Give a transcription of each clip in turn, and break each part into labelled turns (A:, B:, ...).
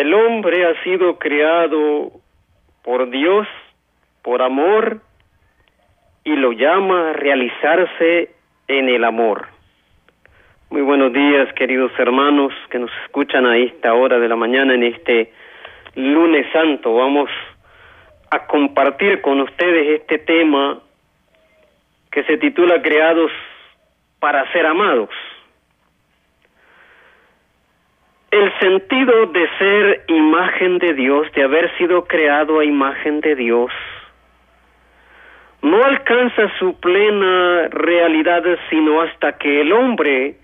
A: El hombre ha sido creado por Dios, por amor, y lo llama a realizarse en el amor. Muy buenos días, queridos hermanos que nos escuchan a esta hora de la mañana en este lunes santo. Vamos a compartir con ustedes este tema que se titula Creados para ser amados. El sentido de ser imagen de Dios, de haber sido creado a imagen de Dios, no alcanza su plena realidad sino hasta que el hombre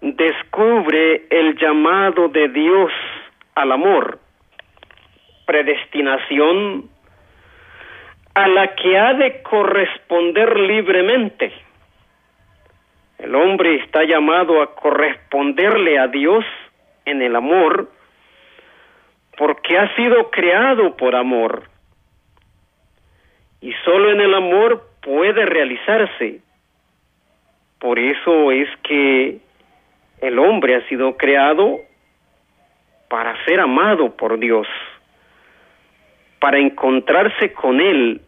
A: descubre el llamado de Dios al amor, predestinación a la que ha de corresponder libremente. El hombre está llamado a corresponderle a Dios en el amor porque ha sido creado por amor. Y solo en el amor puede realizarse. Por eso es que el hombre ha sido creado para ser amado por Dios, para encontrarse con Él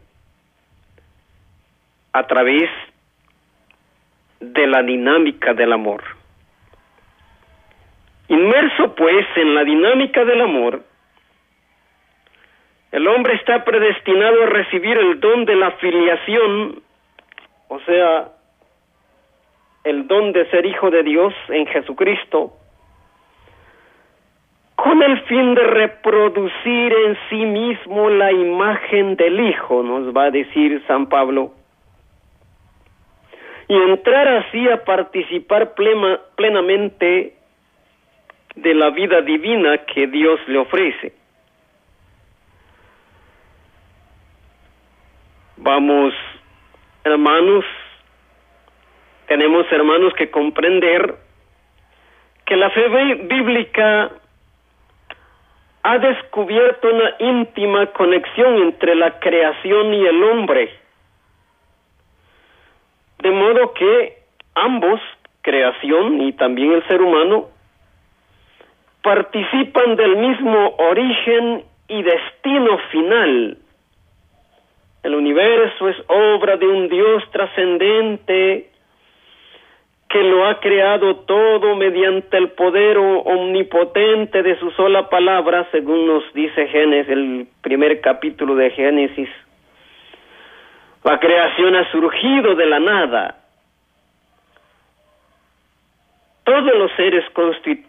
A: a través de la dinámica del amor. Inmerso pues en la dinámica del amor, el hombre está predestinado a recibir el don de la filiación, o sea, el don de ser hijo de Dios en Jesucristo, con el fin de reproducir en sí mismo la imagen del Hijo, nos va a decir San Pablo, y entrar así a participar plena, plenamente de la vida divina que Dios le ofrece. Vamos, hermanos, tenemos hermanos que comprender que la fe bíblica ha descubierto una íntima conexión entre la creación y el hombre. De modo que ambos, creación y también el ser humano, participan del mismo origen y destino final. El universo es obra de un Dios trascendente que lo ha creado todo mediante el poder omnipotente de su sola palabra, según nos dice Génesis, el primer capítulo de Génesis. La creación ha surgido de la nada. Todos los seres constituidos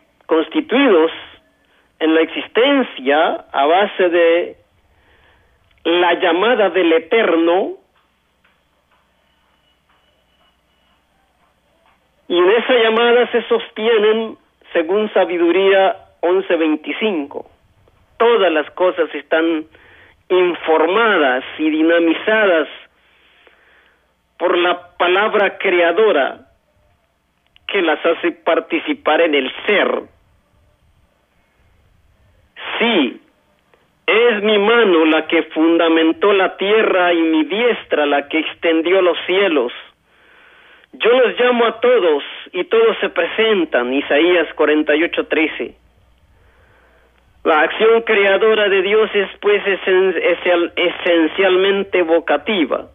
A: en la existencia a base de la llamada del Eterno, y en esa llamada se sostienen, según Sabiduría 11:25, todas las cosas están informadas y dinamizadas por la palabra creadora que las hace participar en el ser. Sí, es mi mano la que fundamentó la tierra y mi diestra la que extendió los cielos. Yo los llamo a todos y todos se presentan. Isaías 48:13. La acción creadora de Dios es pues esencialmente vocativa.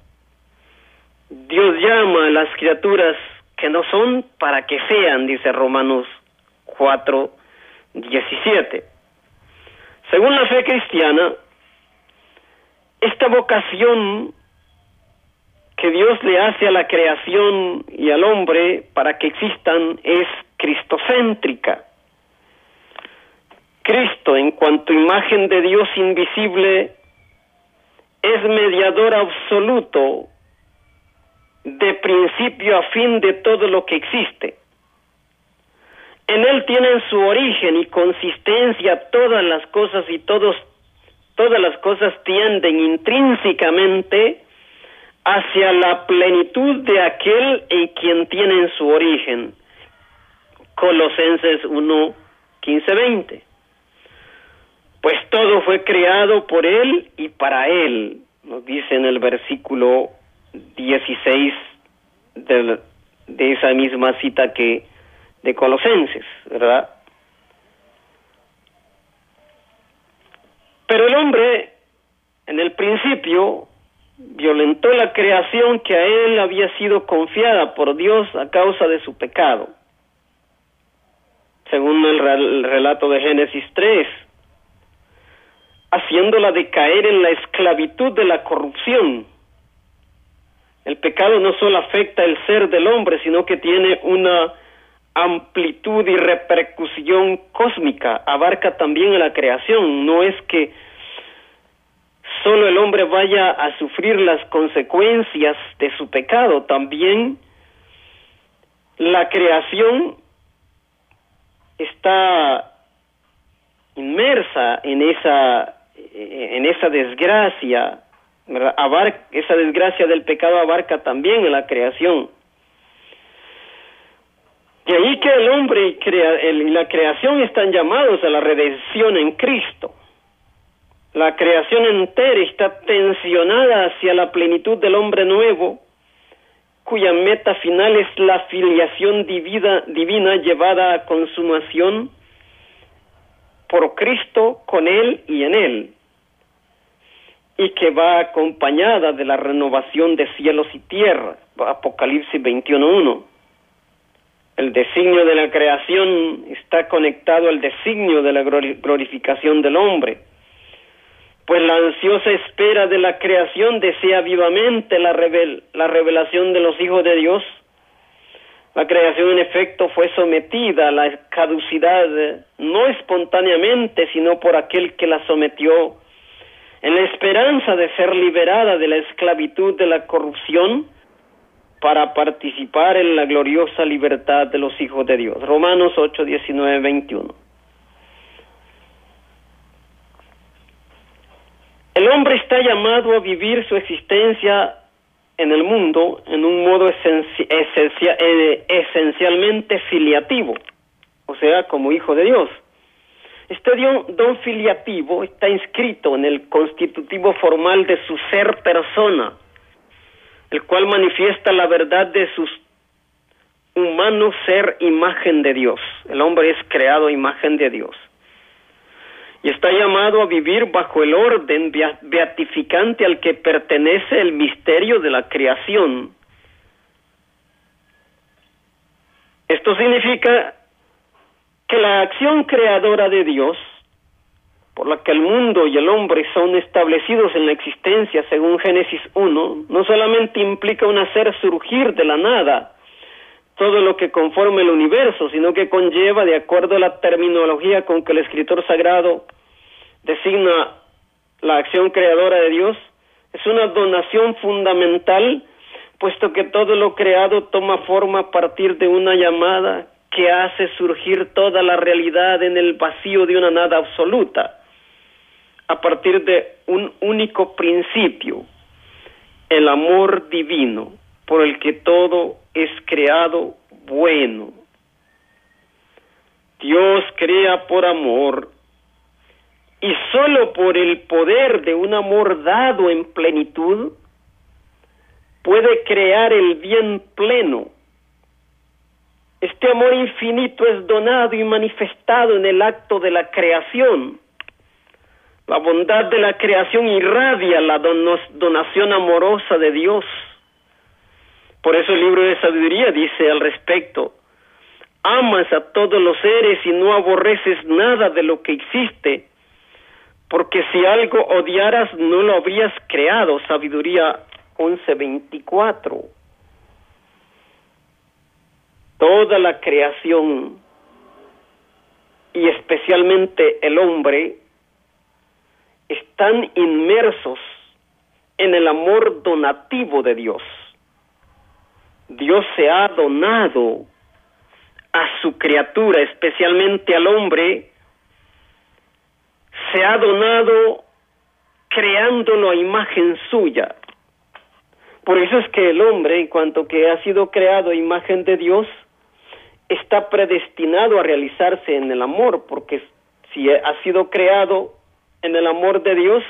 A: Dios llama a las criaturas que no son para que sean, dice Romanos 4, 17. Según la fe cristiana, esta vocación que Dios le hace a la creación y al hombre para que existan es cristocéntrica. Cristo, en cuanto imagen de Dios invisible, es mediador absoluto de principio a fin de todo lo que existe. En él tienen su origen y consistencia todas las cosas y todos todas las cosas tienden intrínsecamente hacia la plenitud de aquel en quien tienen su origen. Colosenses 1, 15, 20. Pues todo fue creado por Él y para Él, nos dice en el versículo 16 de, de esa misma cita que de Colosenses, ¿verdad? Pero el hombre, en el principio, violentó la creación que a él había sido confiada por Dios a causa de su pecado. Según el, relato de Génesis 3, haciéndola decaer en la esclavitud de la corrupción. El pecado no solo afecta el ser del hombre, sino que tiene una amplitud y repercusión cósmica, abarca también a la creación. No es que solo el hombre vaya a sufrir las consecuencias de su pecado, también la creación está inmersa en esa en esa desgracia esa desgracia del pecado abarca también en la creación y ahí que el hombre y, y la creación están llamados a la redención en Cristo la creación entera está tensionada hacia la plenitud del hombre nuevo, cuya meta final es la filiación divina, divina llevada a consumación por Cristo con Él y en Él, y que va acompañada de la renovación de cielos y tierra, Apocalipsis 21.1. El designio de la creación está conectado al designio de la glorificación del hombre pues la ansiosa espera de la creación desea vivamente la, la revelación de los hijos de Dios. La creación en efecto fue sometida a la caducidad, no espontáneamente, sino por aquel que la sometió, en la esperanza de ser liberada de la esclavitud de la corrupción para participar en la gloriosa libertad de los hijos de Dios. Romanos 8, 19, 21. El hombre está llamado a vivir su existencia en el mundo en un modo eh, esencialmente filiativo, o sea, como hijo de Dios. Este don filiativo está inscrito en el constitutivo formal de su ser persona, el cual manifiesta la verdad de su humano ser imagen de Dios. El hombre es creado imagen de Dios y está llamado a vivir bajo el orden beatificante al que pertenece el misterio de la creación. Esto significa que la acción creadora de Dios, por la que el mundo y el hombre son establecidos en la existencia según Génesis 1, no solamente implica un hacer surgir de la nada todo lo que conforma el universo, sino que conlleva, de acuerdo a la terminología con que el escritor sagrado designa la acción creadora de Dios, es una donación fundamental, puesto que todo lo creado toma forma a partir de una llamada que hace surgir toda la realidad en el vacío de una nada absoluta, a partir de un único principio, el amor divino, por el que todo es creado bueno. Dios crea por amor y solo por el poder de un amor dado en plenitud puede crear el bien pleno. Este amor infinito es donado y manifestado en el acto de la creación. La bondad de la creación irradia la donación amorosa de Dios. Por eso el libro de sabiduría dice al respecto, amas a todos los seres y no aborreces nada de lo que existe porque si algo odiaras no lo habrías creado. Sabiduría 11:24. Toda la creación y especialmente el hombre están inmersos en el amor donativo de Dios. Dios se ha donado a su criatura, especialmente al hombre, se ha donado creándolo a imagen suya. Por eso es que el hombre, en cuanto que ha sido creado a imagen de Dios, está predestinado a realizarse en el amor, porque si ha sido creado en el amor de Dios,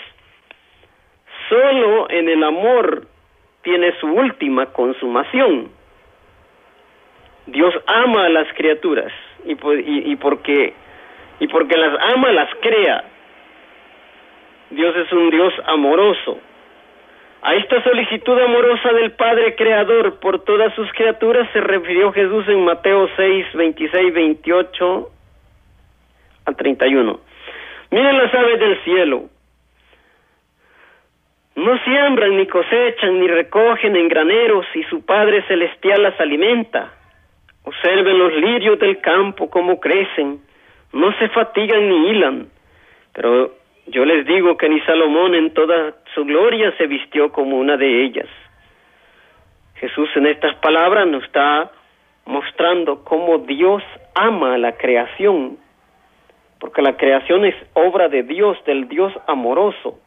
A: solo en el amor tiene su última consumación. Dios ama a las criaturas y, y porque y porque las ama las crea Dios es un Dios amoroso. A esta solicitud amorosa del Padre Creador por todas sus criaturas se refirió Jesús en Mateo 6, 26, 28 a 31. Miren las aves del cielo. No siembran, ni cosechan, ni recogen en graneros, y su Padre Celestial las alimenta. Observen los lirios del campo cómo crecen, no se fatigan ni hilan. Pero yo les digo que ni Salomón en toda su gloria se vistió como una de ellas. Jesús en estas palabras nos está mostrando cómo Dios ama a la creación, porque la creación es obra de Dios, del Dios amoroso.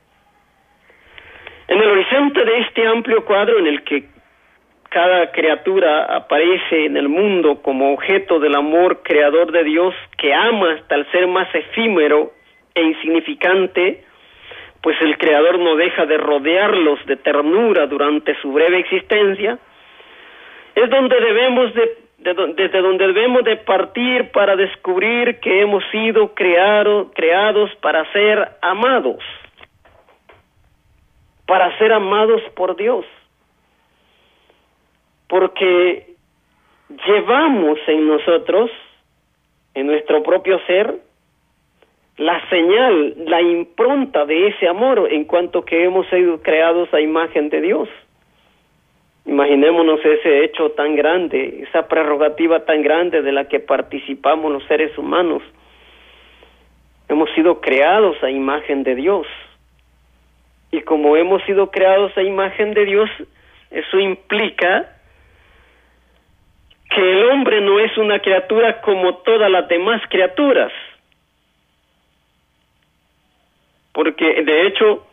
A: En el horizonte de este amplio cuadro en el que cada criatura aparece en el mundo como objeto del amor creador de Dios que ama hasta el ser más efímero e insignificante, pues el Creador no deja de rodearlos de ternura durante su breve existencia, es donde debemos de, desde donde debemos de partir para descubrir que hemos sido creado, creados para ser amados, para ser amados por Dios, porque llevamos en nosotros, en nuestro propio ser, la señal, la impronta de ese amor en cuanto que hemos sido creados a imagen de Dios. Imaginémonos ese hecho tan grande, esa prerrogativa tan grande de la que participamos los seres humanos. Hemos sido creados a imagen de Dios. Y como hemos sido creados a imagen de Dios, eso implica que el hombre no es una criatura como todas las demás criaturas porque de hecho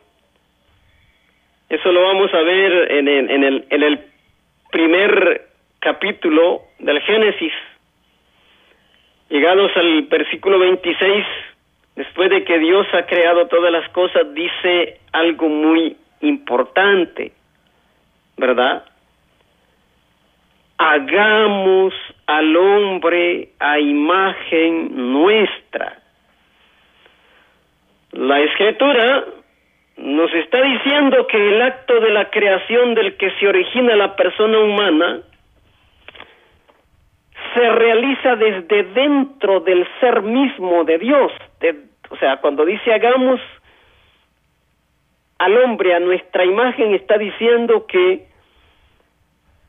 A: eso lo vamos a ver en el, en el, en el primer capítulo del Génesis. Llegados al versículo 26, después de que Dios ha creado todas las cosas, dice algo muy importante, ¿verdad? Hagamos al hombre a imagen nuestra la escritura nos está diciendo que el acto de la creación del que se origina la persona humana se realiza desde dentro del ser mismo de Dios. o sea, cuando dice hagamos al hombre a nuestra imagen, está diciendo que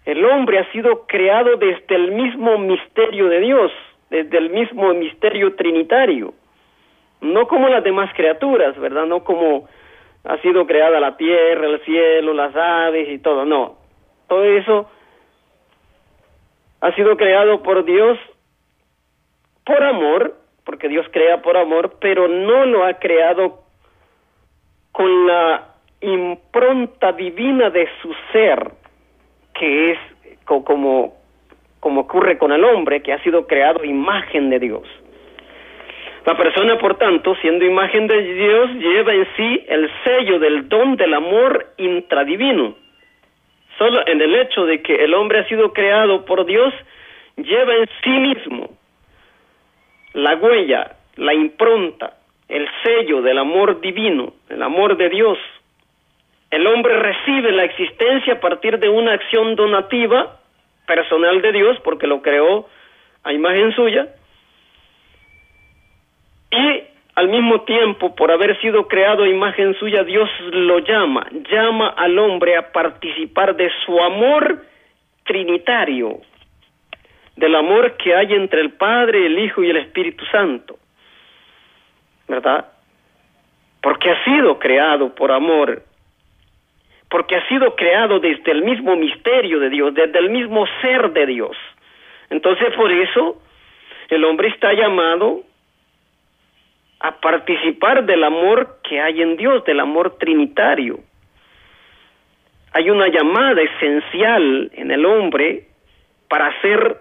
A: el hombre ha sido creado desde el mismo misterio de Dios, desde el mismo misterio trinitario no como las demás criaturas, ¿verdad? No como ha sido creada la tierra, el cielo, las aves y todo, no. Todo eso ha sido creado por Dios por amor, porque Dios crea por amor, pero no lo ha creado con la impronta divina de su ser, que es como, como ocurre con el hombre, que ha sido creado imagen de Dios. La persona, por tanto, siendo imagen de Dios, lleva en sí el sello del don del amor intradivino. Solo en el hecho de que el hombre ha sido creado por Dios, lleva en sí mismo la huella, la impronta, el sello del amor divino, el amor de Dios. El hombre recibe la existencia a partir de una acción donativa personal de Dios, porque lo creó a imagen suya, y al mismo tiempo, por haber sido creado a imagen suya, Dios lo llama, llama al hombre a participar de su amor trinitario, del amor que hay entre el Padre, el Hijo y el Espíritu Santo. ¿Verdad? Porque ha sido creado por amor, porque ha sido creado desde el mismo misterio de Dios, desde el mismo ser de Dios. Entonces, por eso, el hombre está llamado a participar del amor que hay en Dios, del amor trinitario. Hay una llamada esencial en el hombre para ser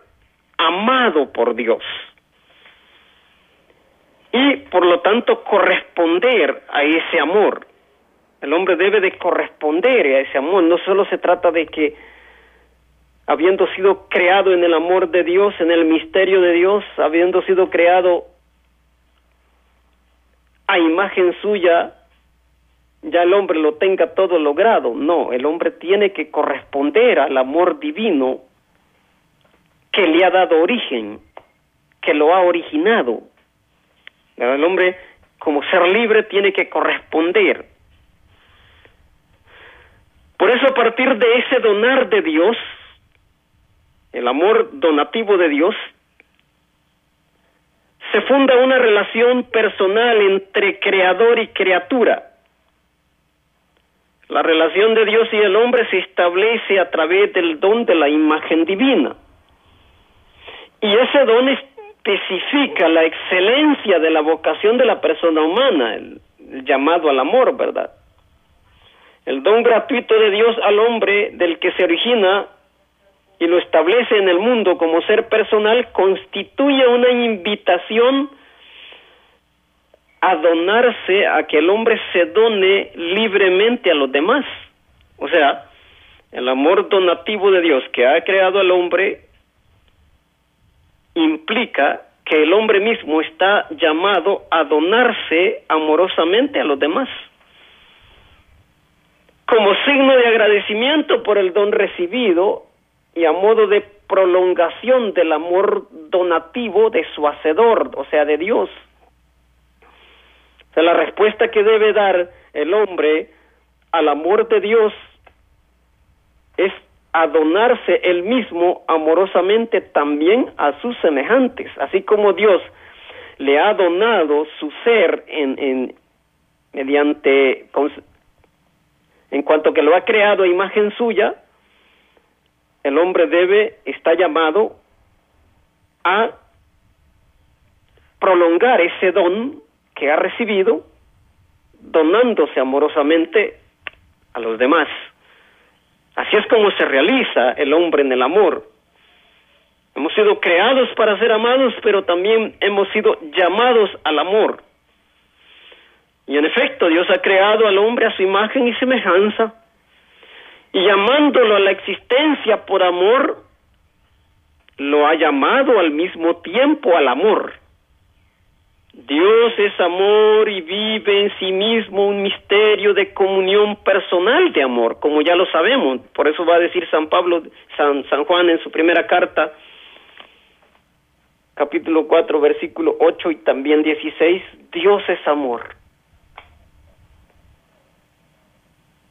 A: amado por Dios y por lo tanto corresponder a ese amor. El hombre debe de corresponder a ese amor. No solo se trata de que habiendo sido creado en el amor de Dios, en el misterio de Dios, habiendo sido creado a imagen suya, ya el hombre lo tenga todo logrado. No, el hombre tiene que corresponder al amor divino que le ha dado origen, que lo ha originado. El hombre, como ser libre, tiene que corresponder. Por eso, a partir de ese donar de Dios, el amor donativo de Dios, se funda una relación personal entre creador y criatura. La relación de Dios y el hombre se establece a través del don de la imagen divina. Y ese don especifica la excelencia de la vocación de la persona humana, el, llamado al amor, ¿verdad? El don gratuito de Dios al hombre del que se origina y lo establece en el mundo como ser personal constituye una invitación a donarse, a que el hombre se done libremente a los demás. O sea, el amor donativo de Dios que ha creado al hombre implica que el hombre mismo está llamado a donarse amorosamente a los demás. Como signo de agradecimiento por el don recibido y a modo de prolongación del amor donativo de su hacedor, o sea, de Dios. O sea, la respuesta que debe dar el hombre al amor de Dios es a donarse él mismo amorosamente también a sus semejantes, así como Dios le ha donado su ser en, en mediante en cuanto que lo ha creado a imagen suya, el hombre debe está llamado a prolongar ese don que ha recibido donándose amorosamente a los demás. Así es como se realiza el hombre en el amor. Hemos sido creados para ser amados, pero también hemos sido llamados al amor. Y en efecto, Dios ha creado al hombre a su imagen y semejanza, y llamándolo a la existencia por amor, lo ha llamado al mismo tiempo al amor. Dios es amor y vive en sí mismo un misterio de comunión personal de amor, como ya lo sabemos. Por eso va a decir San Pablo, San, San Juan en su primera carta, capítulo 4, versículo 8 y también 16, Dios es amor.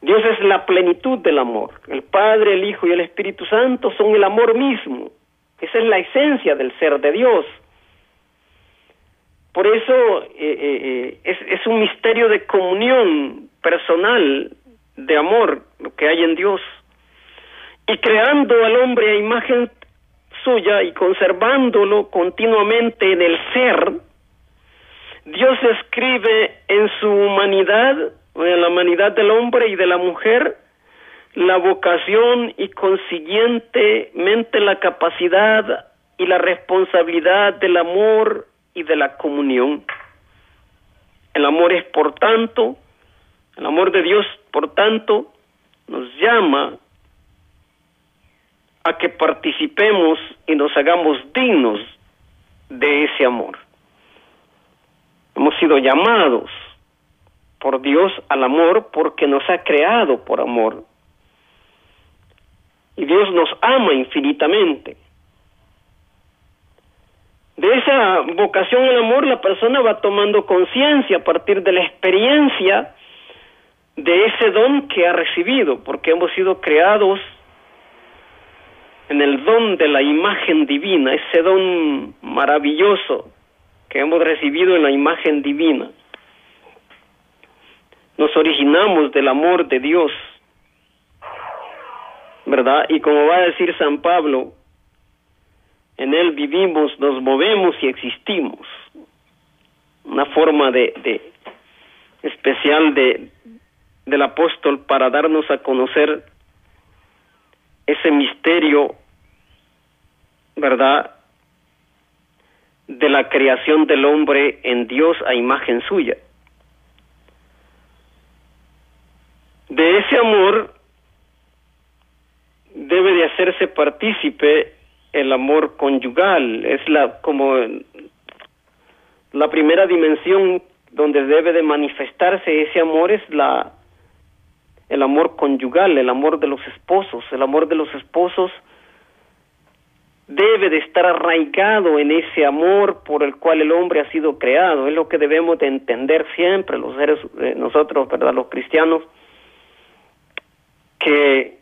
A: Dios es la plenitud del amor. El Padre, el Hijo y el Espíritu Santo son el amor mismo. Esa es la esencia del ser de Dios. Por eso eh, eh, eh, es, un misterio de comunión personal, de amor, lo que hay en Dios. Y creando al hombre a imagen suya y conservándolo continuamente en el ser, Dios escribe en su humanidad, en la humanidad del hombre y de la mujer, la vocación y consiguientemente la capacidad y la responsabilidad del amor y de la comunión. El amor es, por tanto, el amor de Dios, por tanto, nos llama a que participemos y nos hagamos dignos de ese amor. Hemos sido llamados por Dios al amor porque nos ha creado por amor. Y Dios nos ama infinitamente. De esa vocación al amor la persona va tomando conciencia a partir de la experiencia de ese don que ha recibido, porque hemos sido creados en el don de la imagen divina, ese don maravilloso que hemos recibido en la imagen divina. Nos originamos del amor de Dios, ¿verdad? Y como va a decir San Pablo, en Él vivimos, nos movemos y existimos. Una forma de, especial de, del apóstol para darnos a conocer ese misterio, ¿verdad? De la creación del hombre en Dios a imagen suya. De ese amor debe de hacerse partícipe el amor conyugal, es la como la primera dimensión donde debe de manifestarse ese amor es la el amor conyugal, el amor de los esposos. El amor de los esposos debe de estar arraigado en ese amor por el cual el hombre ha sido creado. Es lo que debemos de entender siempre los seres, eh, nosotros, ¿verdad? Los cristianos, que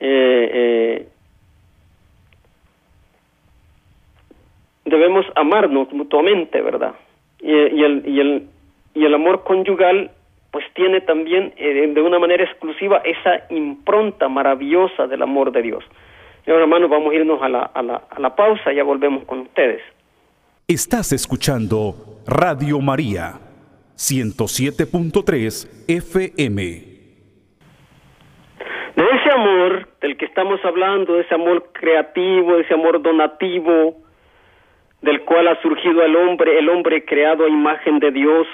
A: eh, eh, debemos amarnos mutuamente, ¿verdad? Y, el, y, el, y el amor conyugal pues tiene también de una manera exclusiva esa impronta maravillosa del amor de Dios. Y ahora, hermanos, vamos a irnos a la, a la, a la pausa, ya volvemos con ustedes.
B: Estás escuchando Radio María, 107.3 FM.
A: Ese amor del que estamos hablando, ese amor creativo, ese amor donativo, del cual ha surgido el hombre, el hombre creado a imagen de Dios,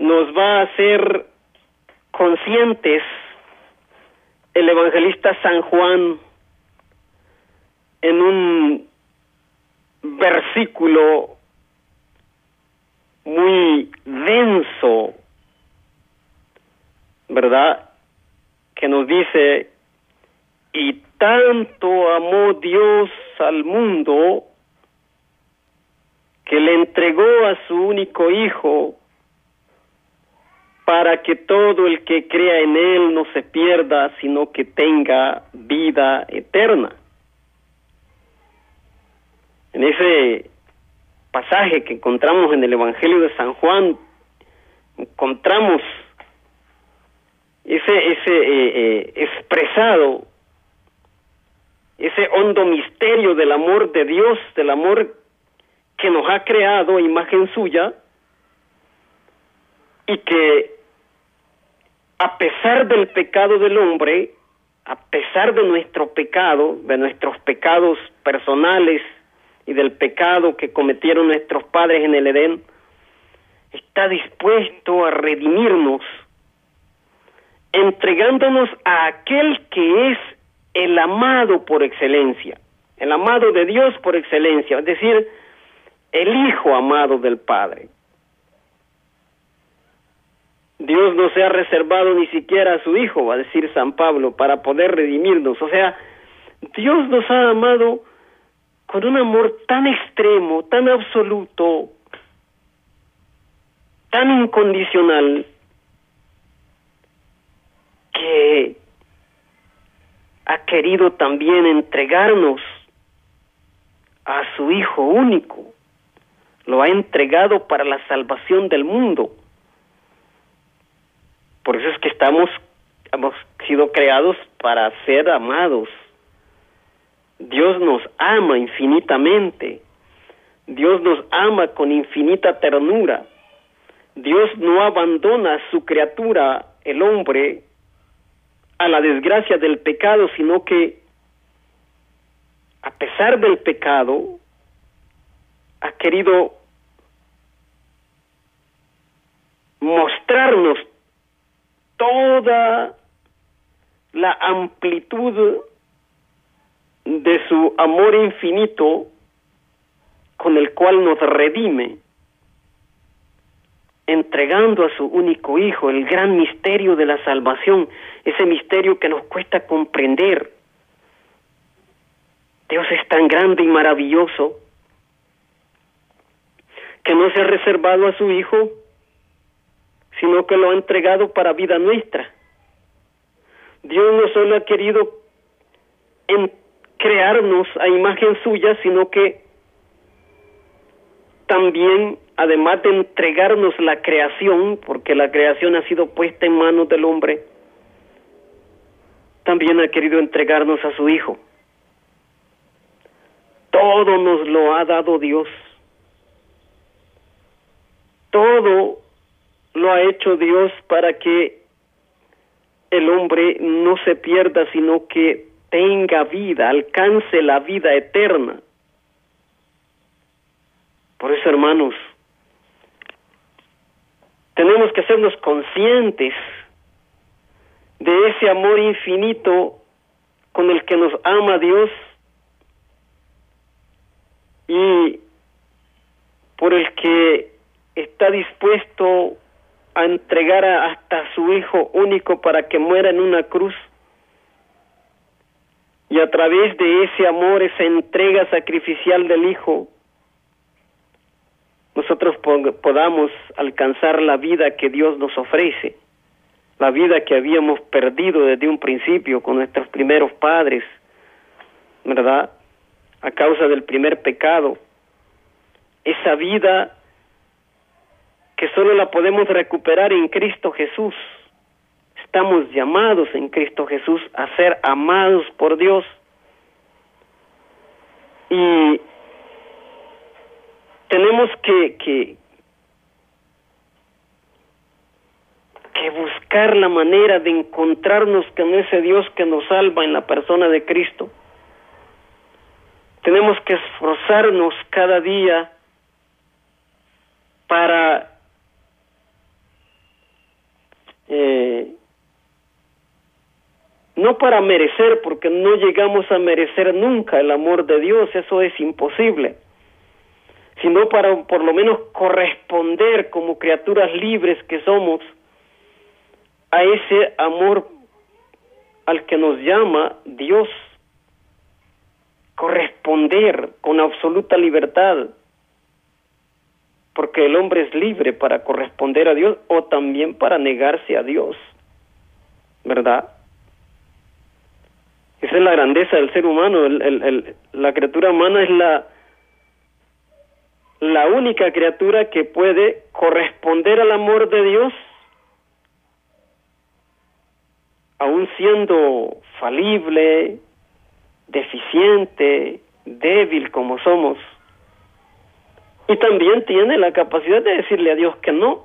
A: nos va a hacer conscientes el evangelista San Juan en un versículo muy denso, ¿verdad? Que nos dice, y tanto amó Dios al mundo que le entregó a su único Hijo para que todo el que crea en Él no se pierda, sino que tenga vida eterna. En ese pasaje que encontramos en el Evangelio de San Juan, encontramos ese, ese eh, eh, expresado, ese hondo misterio del amor de Dios, del amor que nos ha creado imagen suya y que a pesar del pecado del hombre, a pesar de nuestro pecado, de nuestros pecados personales y del pecado que cometieron nuestros padres en el Edén, está dispuesto a redimirnos, entregándonos a aquel que es el amado por excelencia, el amado de Dios por excelencia, es decir, el Hijo amado del Padre. Dios no se ha reservado ni siquiera a su Hijo, va a decir San Pablo, para poder redimirnos. O sea, Dios nos ha amado con un amor tan extremo, tan absoluto, tan incondicional, que ha querido también entregarnos a su Hijo único. Lo ha entregado para la salvación del mundo. Por eso es que estamos, hemos sido creados para ser amados. Dios nos ama infinitamente. Dios nos ama con infinita ternura. Dios no abandona a su criatura, el hombre, a la desgracia del pecado, sino que a pesar del pecado, ha querido mostrarnos toda la amplitud de su amor infinito con el cual nos redime, entregando a su único Hijo el gran misterio de la salvación, ese misterio que nos cuesta comprender. Dios es tan grande y maravilloso que no se ha reservado a su Hijo sino que lo ha entregado para vida nuestra. Dios no solo ha querido en crearnos a imagen suya, sino que también, además de entregarnos la creación, porque la creación ha sido puesta en manos del hombre, también ha querido entregarnos a su Hijo. Todo nos lo ha dado Dios. Todo lo ha hecho Dios para que el hombre no se pierda, sino que tenga vida, alcance la vida eterna. Por eso, hermanos, tenemos que hacernos conscientes de ese amor infinito con el que nos ama Dios y por el que está dispuesto a entregar hasta su Hijo único para que muera en una cruz. Y a través de ese amor, esa entrega sacrificial del Hijo, nosotros podamos alcanzar la vida que Dios nos ofrece, la vida que habíamos perdido desde un principio con nuestros primeros padres, ¿verdad? A causa del primer pecado. Esa vida que solo la podemos recuperar en Cristo Jesús. Estamos llamados en Cristo Jesús a ser amados por Dios. Y tenemos que, que, que buscar la manera de encontrarnos con ese Dios que nos salva en la persona de Cristo. Tenemos que esforzarnos cada día para eh, no para merecer, porque no llegamos a merecer nunca el amor de Dios, eso es imposible, sino para por lo menos corresponder como criaturas libres que somos a ese amor al que nos llama Dios, corresponder con absoluta libertad. Porque el hombre es libre para corresponder a Dios o también para negarse a Dios, ¿verdad? Esa es la grandeza del ser humano, la criatura humana es la, la única criatura que puede corresponder al amor de Dios, aun siendo falible, deficiente, débil como somos y también tiene la capacidad de decirle a Dios que no.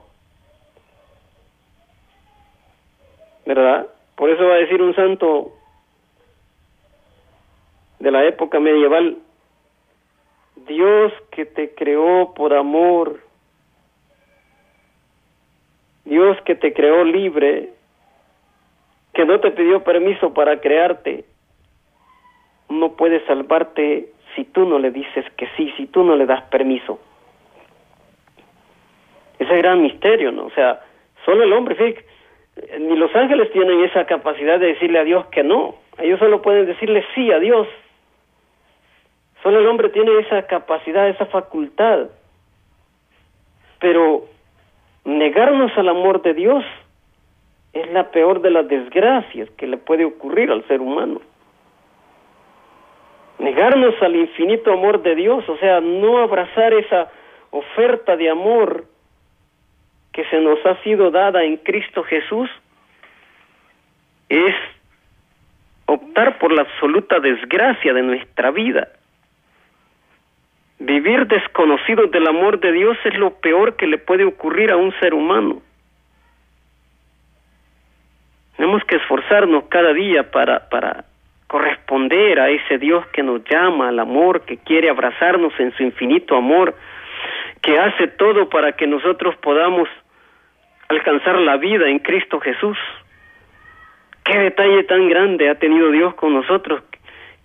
A: ¿Verdad? Por eso va a decir un santo de la época medieval, Dios que te creó por amor, Dios que te creó libre, que no te pidió permiso para crearte, no puede salvarte si tú no le dices que sí, si tú no le das permiso. Ese gran misterio, ¿no? O sea, solo el hombre, fíjate, ni los ángeles tienen esa capacidad de decirle a Dios que no. Ellos solo pueden decirle sí a Dios. Solo el hombre tiene esa capacidad, esa facultad. Pero negarnos al amor de Dios es la peor de las desgracias que le puede ocurrir al ser humano. Negarnos al infinito amor de Dios, o sea, no abrazar esa oferta de amor que se nos ha sido dada en Cristo Jesús es optar por la absoluta desgracia de nuestra vida. Vivir desconocido del amor de Dios es lo peor que le puede ocurrir a un ser humano. Tenemos que esforzarnos cada día para, para corresponder a ese Dios que nos llama al amor, que quiere abrazarnos en su infinito amor, que hace todo para que nosotros podamos alcanzar la vida en Cristo Jesús. Qué detalle tan grande ha tenido Dios con nosotros,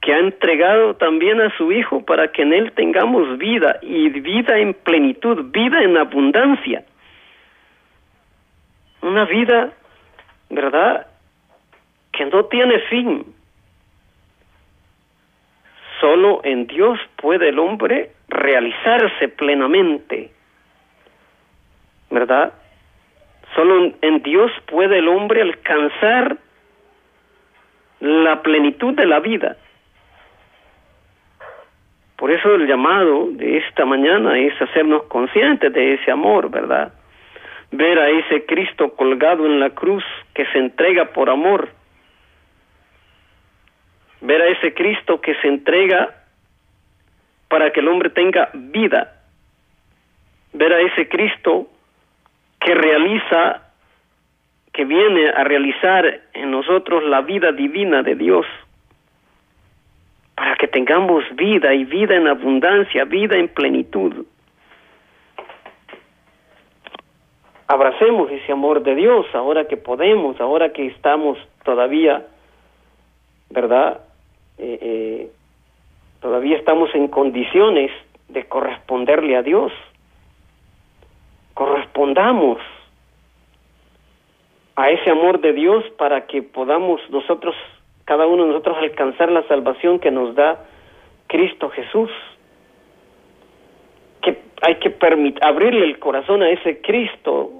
A: que ha entregado también a su Hijo para que en Él tengamos vida y vida en plenitud, vida en abundancia. Una vida, ¿verdad? Que no tiene fin. Solo en Dios puede el hombre realizarse plenamente, ¿verdad? Solo en Dios puede el hombre alcanzar la plenitud de la vida. Por eso el llamado de esta mañana es hacernos conscientes de ese amor, ¿verdad? Ver a ese Cristo colgado en la cruz que se entrega por amor. Ver a ese Cristo que se entrega para que el hombre tenga vida. Ver a ese Cristo que realiza, que viene a realizar en nosotros la vida divina de Dios, para que tengamos vida y vida en abundancia, vida en plenitud. Abracemos ese amor de Dios ahora que podemos, ahora que estamos todavía, ¿verdad? Eh, eh, todavía estamos en condiciones de corresponderle a Dios correspondamos a ese amor de Dios para que podamos nosotros, cada uno de nosotros, alcanzar la salvación que nos da Cristo Jesús. Que hay que abrirle el corazón a ese Cristo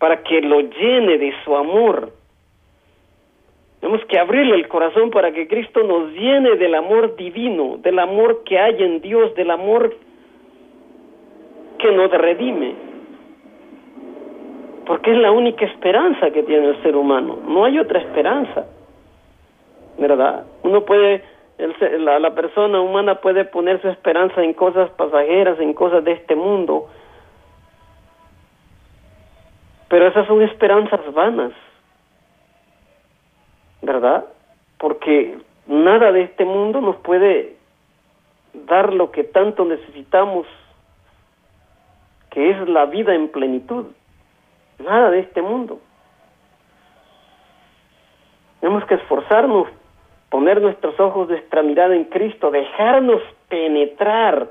A: para que lo llene de su amor. Que abrirle el corazón para que Cristo nos llene del amor divino, del amor que hay en Dios, del amor que nos redime. Porque es la única esperanza que tiene el ser humano. No hay otra esperanza. ¿Verdad? Uno puede, la, la persona humana puede poner su esperanza en cosas pasajeras, en cosas de este mundo. Pero esas son esperanzas vanas. ¿Verdad? Porque nada de este mundo nos puede dar lo que tanto necesitamos que es la vida en plenitud. Nada de este mundo. Tenemos que esforzarnos, poner nuestros ojos, nuestra mirada en Cristo, dejarnos penetrar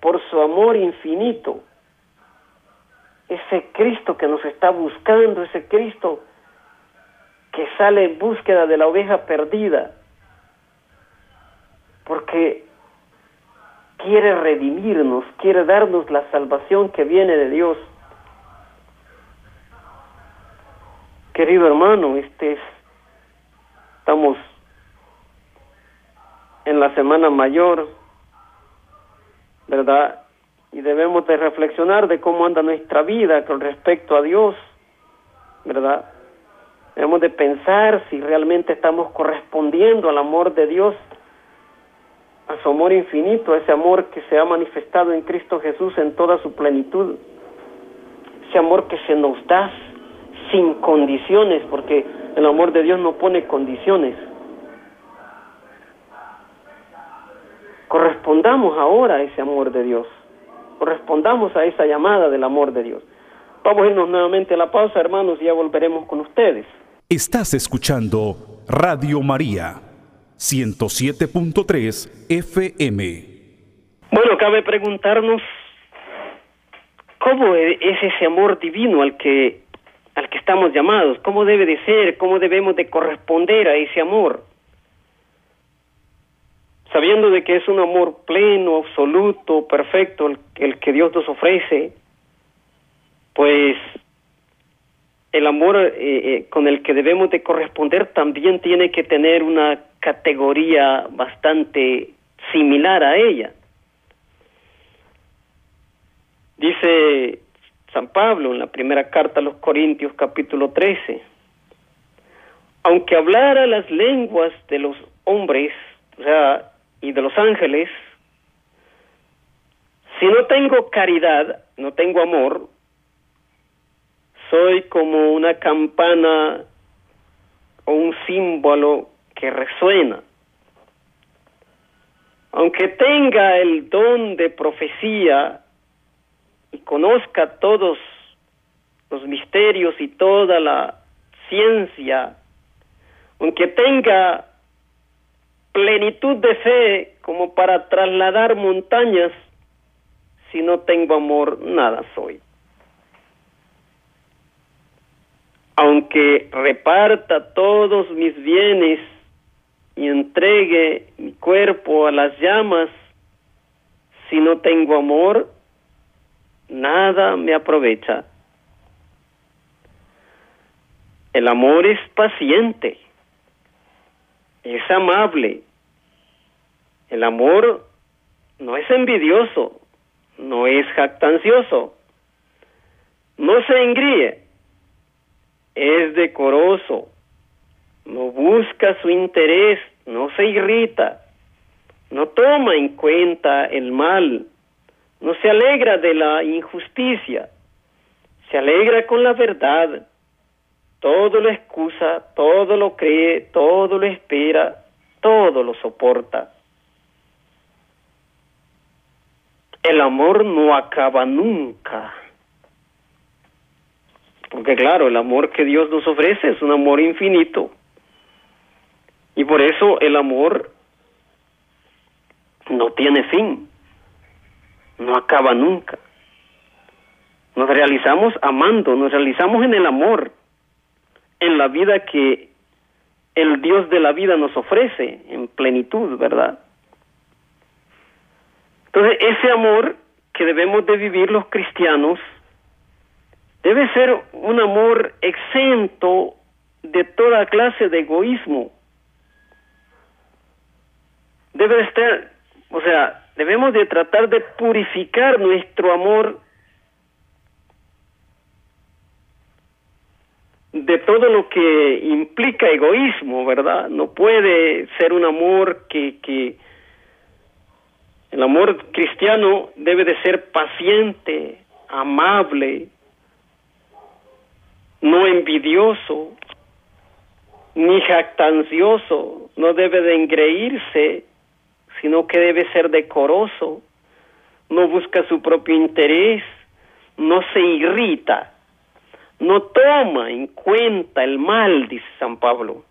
A: por su amor infinito. Ese Cristo que nos está buscando, ese Cristo que sale en búsqueda de la oveja perdida. Porque quiere redimirnos, quiere darnos la salvación que viene de Dios. Querido hermano, este es, estamos en la semana mayor, ¿verdad? Y debemos de reflexionar de cómo anda nuestra vida con respecto a Dios, ¿verdad? Debemos de pensar si realmente estamos correspondiendo al amor de Dios a su amor infinito, ese amor que se ha manifestado en Cristo Jesús en toda su plenitud, ese amor que se nos da sin condiciones, porque el amor de Dios no pone condiciones. Correspondamos ahora a ese amor de Dios, correspondamos a esa llamada del amor de Dios. Vamos a irnos nuevamente a la pausa, hermanos, y ya volveremos con ustedes.
B: Estás escuchando Radio María 107.3 FM.
A: Bueno, cabe preguntarnos cómo e-, es ese amor divino al que al que estamos llamados, cómo debe de ser, cómo debemos de corresponder a ese amor. Sabiendo de que es un amor pleno, absoluto, perfecto el, el que Dios nos ofrece, pues el amor eh, eh, con el que debemos de corresponder también tiene que tener una categoría bastante similar a ella. Dice San Pablo en la primera carta a los Corintios capítulo 13, aunque hablara las lenguas de los hombres o sea, y de los ángeles, si no tengo caridad, no tengo amor, soy como una campana o un símbolo que resuena. Aunque tenga el don de profecía y conozca todos los misterios y toda la ciencia, aunque tenga plenitud de fe como para trasladar montañas, si no tengo amor, nada soy. Aunque reparta todos mis bienes y entregue mi cuerpo a las llamas, si no tengo amor, nada me aprovecha. El amor es paciente, es amable. El amor no es envidioso, no es jactancioso, no se engríe, es decoroso, no busca su interés, no se irrita, no toma en cuenta el mal, no se alegra de la injusticia, se alegra con la verdad, todo lo excusa, todo lo cree, todo lo espera, todo lo soporta. El amor no acaba nunca. Porque claro, el amor que Dios nos ofrece es un amor infinito. Y por eso el amor no tiene fin, no acaba nunca. Nos realizamos amando, nos realizamos en el amor, en la vida que el Dios de la vida nos ofrece en plenitud, ¿verdad? Entonces, ese amor que debemos de vivir los cristianos debe ser un amor exento de toda clase de egoísmo. Debe estar, o sea, debemos de tratar de purificar nuestro amor de todo lo que implica egoísmo, ¿verdad? No puede ser un amor que, que el amor cristiano debe de ser paciente, amable, no envidioso, ni jactancioso, no debe de engreírse, sino que debe ser decoroso, no busca su propio interés, no se irrita, no toma en cuenta el mal, dice San Pablo,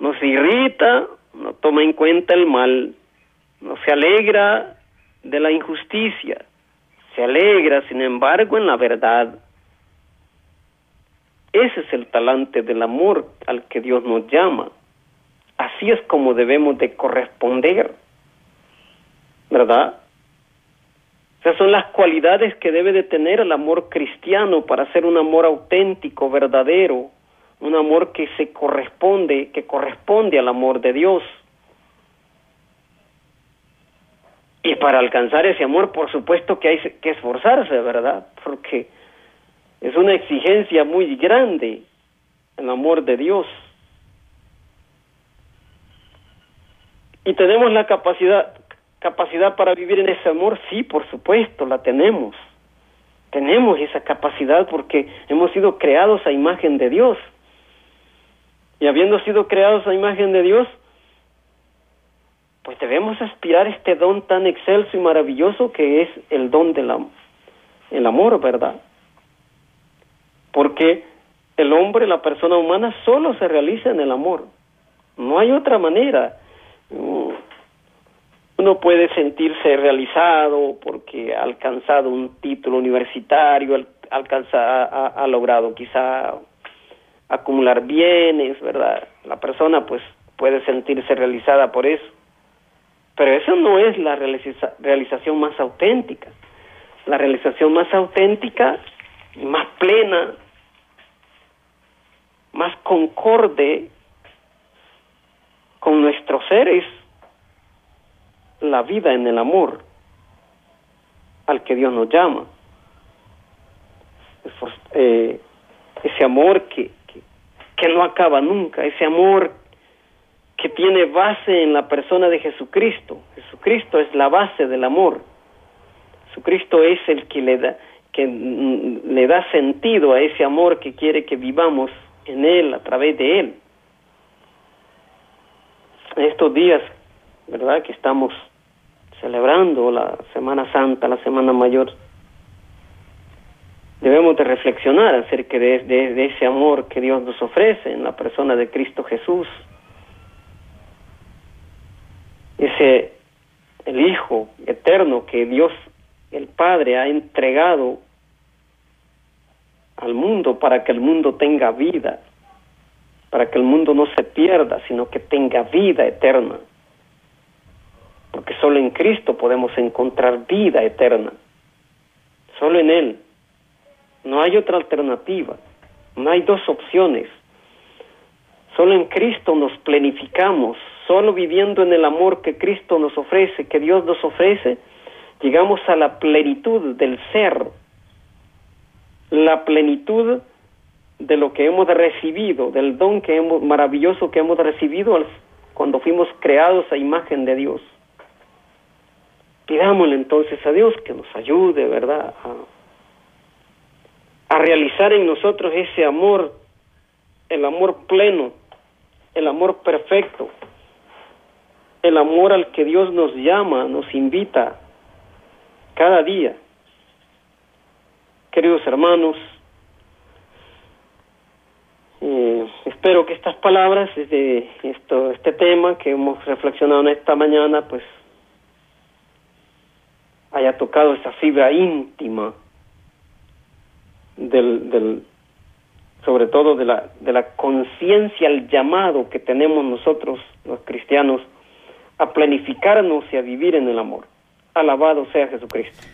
A: no se irrita, no toma en cuenta el mal, no se alegra de la injusticia, se alegra, sin embargo, en la verdad. Ese es el talante del amor al que Dios nos llama. Así es como debemos de corresponder, ¿verdad? Esas son las cualidades que debe de tener el amor cristiano para ser un amor auténtico, verdadero, un amor que se corresponde, que corresponde al amor de Dios. Y para alcanzar ese amor, por supuesto que hay que esforzarse, ¿verdad? Porque es una exigencia muy grande el amor de Dios. Y tenemos la capacidad capacidad para vivir en ese amor, sí, por supuesto, la tenemos. Tenemos esa capacidad porque hemos sido creados a imagen de Dios. Y habiendo sido creados a imagen de Dios, pues debemos aspirar este don tan excelso y maravilloso que es el don del el amor, ¿verdad? Porque el hombre, la persona humana, solo se realiza en el amor. No hay otra manera. Uno puede sentirse realizado porque ha alcanzado un título universitario, alcanza, ha, ha logrado quizá acumular bienes, ¿verdad? La persona pues puede sentirse realizada por eso. Pero eso no es la realización más auténtica. La realización más auténtica y más plena, más concorde con nuestros seres la vida en el amor al que Dios nos llama. Eh, ese amor que, que, que no acaba nunca, ese amor que tiene base en la persona de Jesucristo. Jesucristo es la base del amor. Jesucristo es el que le da que le da sentido a ese amor que quiere que vivamos en él a través de él. En estos días, ¿verdad? Que estamos celebrando la Semana Santa, la Semana Mayor, debemos de reflexionar acerca de, de ese amor que Dios nos ofrece en la persona de Cristo Jesús ese el Hijo eterno que Dios el Padre ha entregado al mundo para que el mundo tenga vida, para que el mundo no se pierda, sino que tenga vida eterna. Porque solo en Cristo podemos encontrar vida eterna. Solo en Él. No hay otra alternativa. No hay dos opciones. Solo en Cristo nos planificamos Solo viviendo en el amor que Cristo nos ofrece, que Dios nos ofrece, llegamos a la plenitud del ser, la plenitud de lo que hemos recibido, del don que hemos, maravilloso que hemos recibido cuando fuimos creados a imagen de Dios. Pidámosle entonces a Dios que nos ayude, ¿verdad?, a, a realizar en nosotros ese amor, el amor pleno, el amor perfecto, el amor al que Dios nos llama, nos invita cada día. Queridos hermanos, eh, espero que estas palabras esto, este tema que hemos reflexionado en esta mañana, pues haya tocado esa fibra íntima del, del sobre todo de la, de la conciencia, el llamado que tenemos nosotros, los cristianos, a planificarnos y a vivir en el amor. Alabado sea Jesucristo.